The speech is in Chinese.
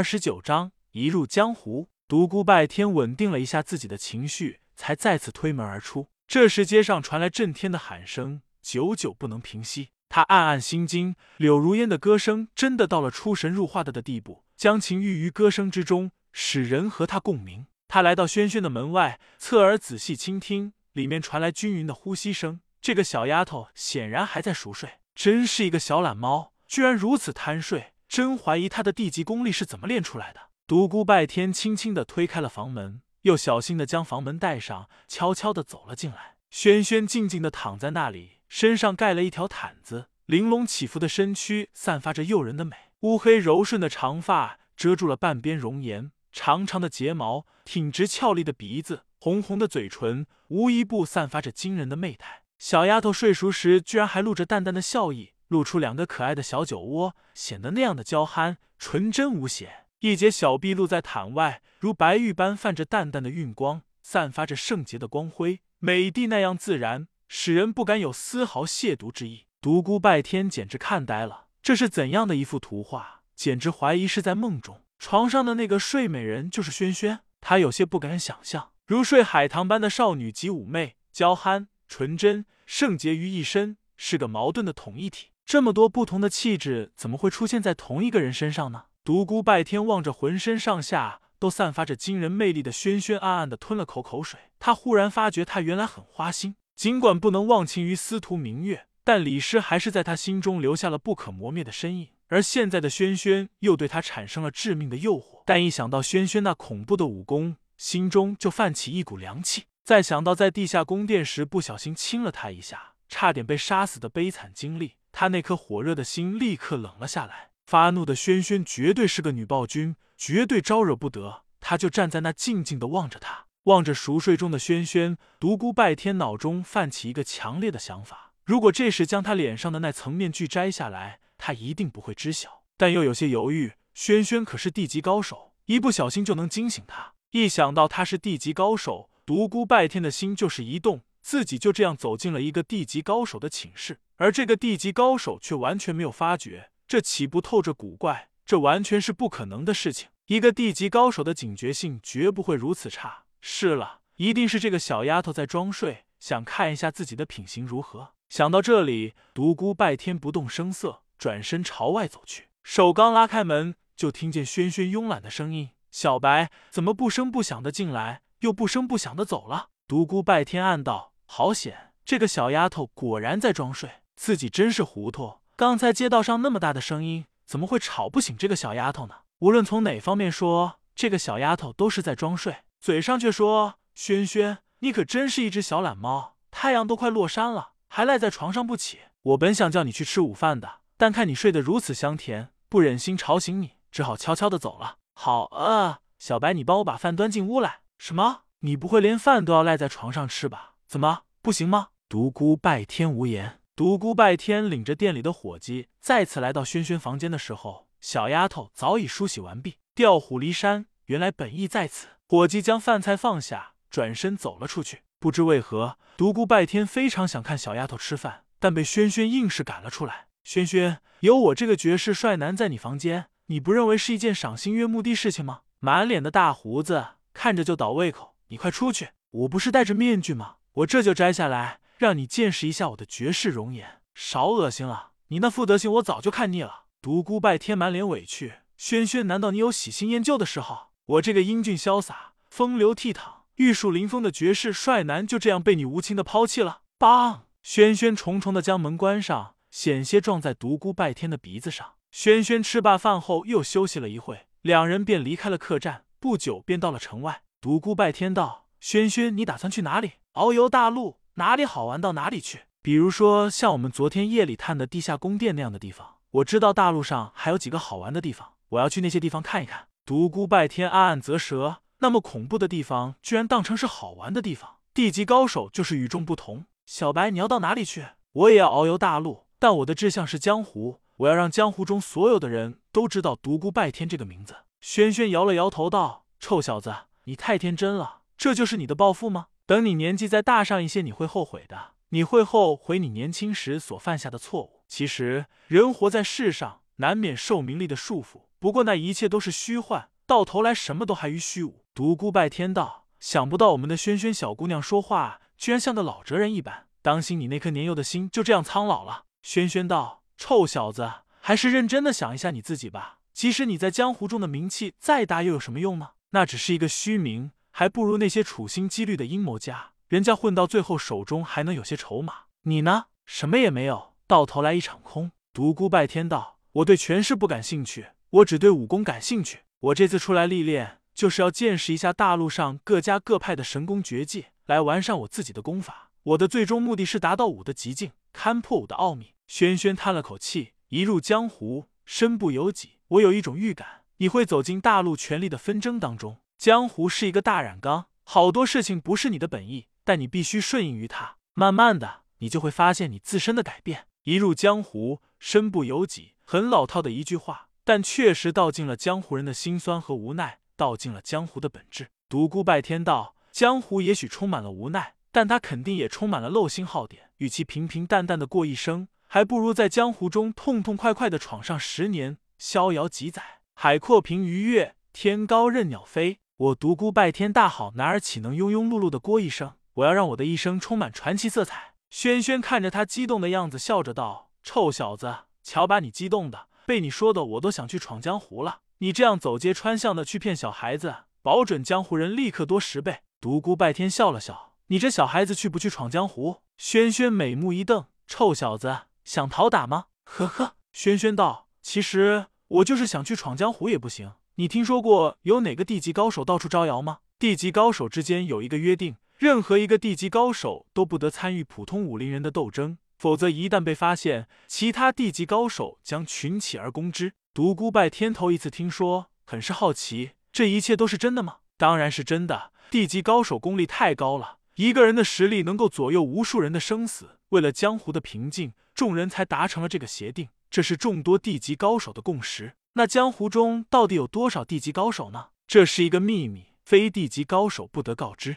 二十九章一入江湖。独孤拜天稳定了一下自己的情绪，才再次推门而出。这时，街上传来震天的喊声，久久不能平息。他暗暗心惊，柳如烟的歌声真的到了出神入化的的地步，将情寓于歌声之中，使人和他共鸣。他来到轩轩的门外，侧耳仔细倾听，里面传来均匀的呼吸声。这个小丫头显然还在熟睡，真是一个小懒猫，居然如此贪睡。真怀疑他的地级功力是怎么练出来的。独孤拜天轻轻的推开了房门，又小心的将房门带上，悄悄的走了进来。轩轩静静的躺在那里，身上盖了一条毯子，玲珑起伏的身躯散发着诱人的美，乌黑柔顺的长发遮住了半边容颜，长长的睫毛，挺直俏丽的鼻子，红红的嘴唇，无一不散发着惊人的媚态。小丫头睡熟时，居然还露着淡淡的笑意。露出两个可爱的小酒窝，显得那样的娇憨纯真无邪。一截小臂露在毯外，如白玉般泛着淡淡的晕光，散发着圣洁的光辉，美丽那样自然，使人不敢有丝毫亵渎之意。独孤拜天简直看呆了，这是怎样的一幅图画？简直怀疑是在梦中，床上的那个睡美人就是轩轩。他有些不敢想象，如睡海棠般的少女及妩媚、娇憨、纯真、圣洁于一身，是个矛盾的统一体。这么多不同的气质，怎么会出现在同一个人身上呢？独孤拜天望着浑身上下都散发着惊人魅力的轩轩，暗暗的吞了口口水。他忽然发觉，他原来很花心。尽管不能忘情于司徒明月，但李师还是在他心中留下了不可磨灭的身影。而现在的轩轩又对他产生了致命的诱惑。但一想到轩轩那恐怖的武功，心中就泛起一股凉气。再想到在地下宫殿时不小心亲了他一下，差点被杀死的悲惨经历。他那颗火热的心立刻冷了下来。发怒的轩轩绝对是个女暴君，绝对招惹不得。他就站在那静静的望着他，望着熟睡中的轩轩。独孤拜天脑中泛起一个强烈的想法：如果这时将他脸上的那层面具摘下来，他一定不会知晓。但又有些犹豫。轩轩可是地级高手，一不小心就能惊醒他。一想到他是地级高手，独孤拜天的心就是一动。自己就这样走进了一个地级高手的寝室，而这个地级高手却完全没有发觉，这岂不透着古怪？这完全是不可能的事情。一个地级高手的警觉性绝不会如此差。是了，一定是这个小丫头在装睡，想看一下自己的品行如何。想到这里，独孤拜天不动声色，转身朝外走去，手刚拉开门，就听见轩轩慵懒的声音：“小白，怎么不声不响的进来，又不声不响的走了？”独孤拜天暗道。好险！这个小丫头果然在装睡，自己真是糊涂。刚才街道上那么大的声音，怎么会吵不醒这个小丫头呢？无论从哪方面说，这个小丫头都是在装睡，嘴上却说：“轩轩，你可真是一只小懒猫，太阳都快落山了，还赖在床上不起。我本想叫你去吃午饭的，但看你睡得如此香甜，不忍心吵醒你，只好悄悄的走了。好啊，小白，你帮我把饭端进屋来。什么？你不会连饭都要赖在床上吃吧？”怎么不行吗？独孤拜天无言。独孤拜天领着店里的伙计再次来到轩轩房间的时候，小丫头早已梳洗完毕，调虎离山，原来本意在此。伙计将饭菜放下，转身走了出去。不知为何，独孤拜天非常想看小丫头吃饭，但被轩轩硬是赶了出来。轩轩，有我这个绝世帅男在你房间，你不认为是一件赏心悦目的事情吗？满脸的大胡子，看着就倒胃口。你快出去！我不是戴着面具吗？我这就摘下来，让你见识一下我的绝世容颜。少恶心了！你那副德行，我早就看腻了。独孤拜天满脸委屈：“轩轩，难道你有喜新厌旧的时候？我这个英俊潇洒、风流倜傥、玉树临风的绝世帅男，就这样被你无情的抛弃了？”邦！轩轩重重的将门关上，险些撞在独孤拜天的鼻子上。轩轩吃罢饭后，又休息了一会，两人便离开了客栈。不久，便到了城外。独孤拜天道：“轩轩，你打算去哪里？”遨游大陆，哪里好玩到哪里去。比如说像我们昨天夜里探的地下宫殿那样的地方。我知道大陆上还有几个好玩的地方，我要去那些地方看一看。独孤拜天暗暗啧舌，那么恐怖的地方居然当成是好玩的地方。地级高手就是与众不同。小白，你要到哪里去？我也要遨游大陆，但我的志向是江湖。我要让江湖中所有的人都知道独孤拜天这个名字。轩轩摇了摇头道：“臭小子，你太天真了，这就是你的抱负吗？”等你年纪再大上一些，你会后悔的。你会后悔你年轻时所犯下的错误。其实，人活在世上，难免受名利的束缚，不过那一切都是虚幻，到头来什么都还于虚无。独孤拜天道，想不到我们的轩轩小姑娘说话居然像个老哲人一般，当心你那颗年幼的心就这样苍老了。轩轩道：“臭小子，还是认真的想一下你自己吧。即使你在江湖中的名气再大，又有什么用呢？那只是一个虚名，还不如那些处心积虑的阴谋家。人家混到最后，手中还能有些筹码。你呢，什么也没有，到头来一场空。”独孤拜天道：“我对权势不感兴趣，我只对武功感兴趣。我这次出来历练，就是要见识一下大陆上各家各派的神功绝技，来完善我自己的功法。我的最终目的是达到武的极境，勘破武的奥秘。”轩轩叹了口气：“一入江湖，身不由己。我有一种预感，你会走进大陆权力的纷争当中。江湖是一个大染缸，好多事情不是你的本意，但你必须顺应于它。慢慢的，你就会发现你自身的改变。一入江湖。”身不由己，很老套的一句话，但确实道尽了江湖人的辛酸和无奈，道尽了江湖的本质。独孤拜天道：江湖也许充满了无奈，但他肯定也充满了漏心耗点。与其平平淡淡的过一生，还不如在江湖中痛痛快快的闯上十年，逍遥几载。海阔凭鱼跃，天高任鸟飞。我独孤拜天大好，男儿岂能庸庸碌碌的过一生？我要让我的一生充满传奇色彩。轩轩看着他激动的样子，笑着道。臭小子，瞧把你激动的，被你说的我都想去闯江湖了。你这样走街串巷的去骗小孩子，保准江湖人立刻多十倍。独孤拜天笑了笑，你这小孩子去不去闯江湖？轩轩美目一瞪，臭小子，想讨打吗？呵呵。轩轩道，其实我就是想去闯江湖也不行。你听说过有哪个地级高手到处招摇吗？地级高手之间有一个约定，任何一个地级高手都不得参与普通武林人的斗争。否则，一旦被发现，其他地级高手将群起而攻之。独孤拜天头一次听说，很是好奇，这一切都是真的吗？当然是真的。地级高手功力太高了，一个人的实力能够左右无数人的生死。为了江湖的平静，众人才达成了这个协定，这是众多地级高手的共识。那江湖中到底有多少地级高手呢？这是一个秘密，非地级高手不得告知。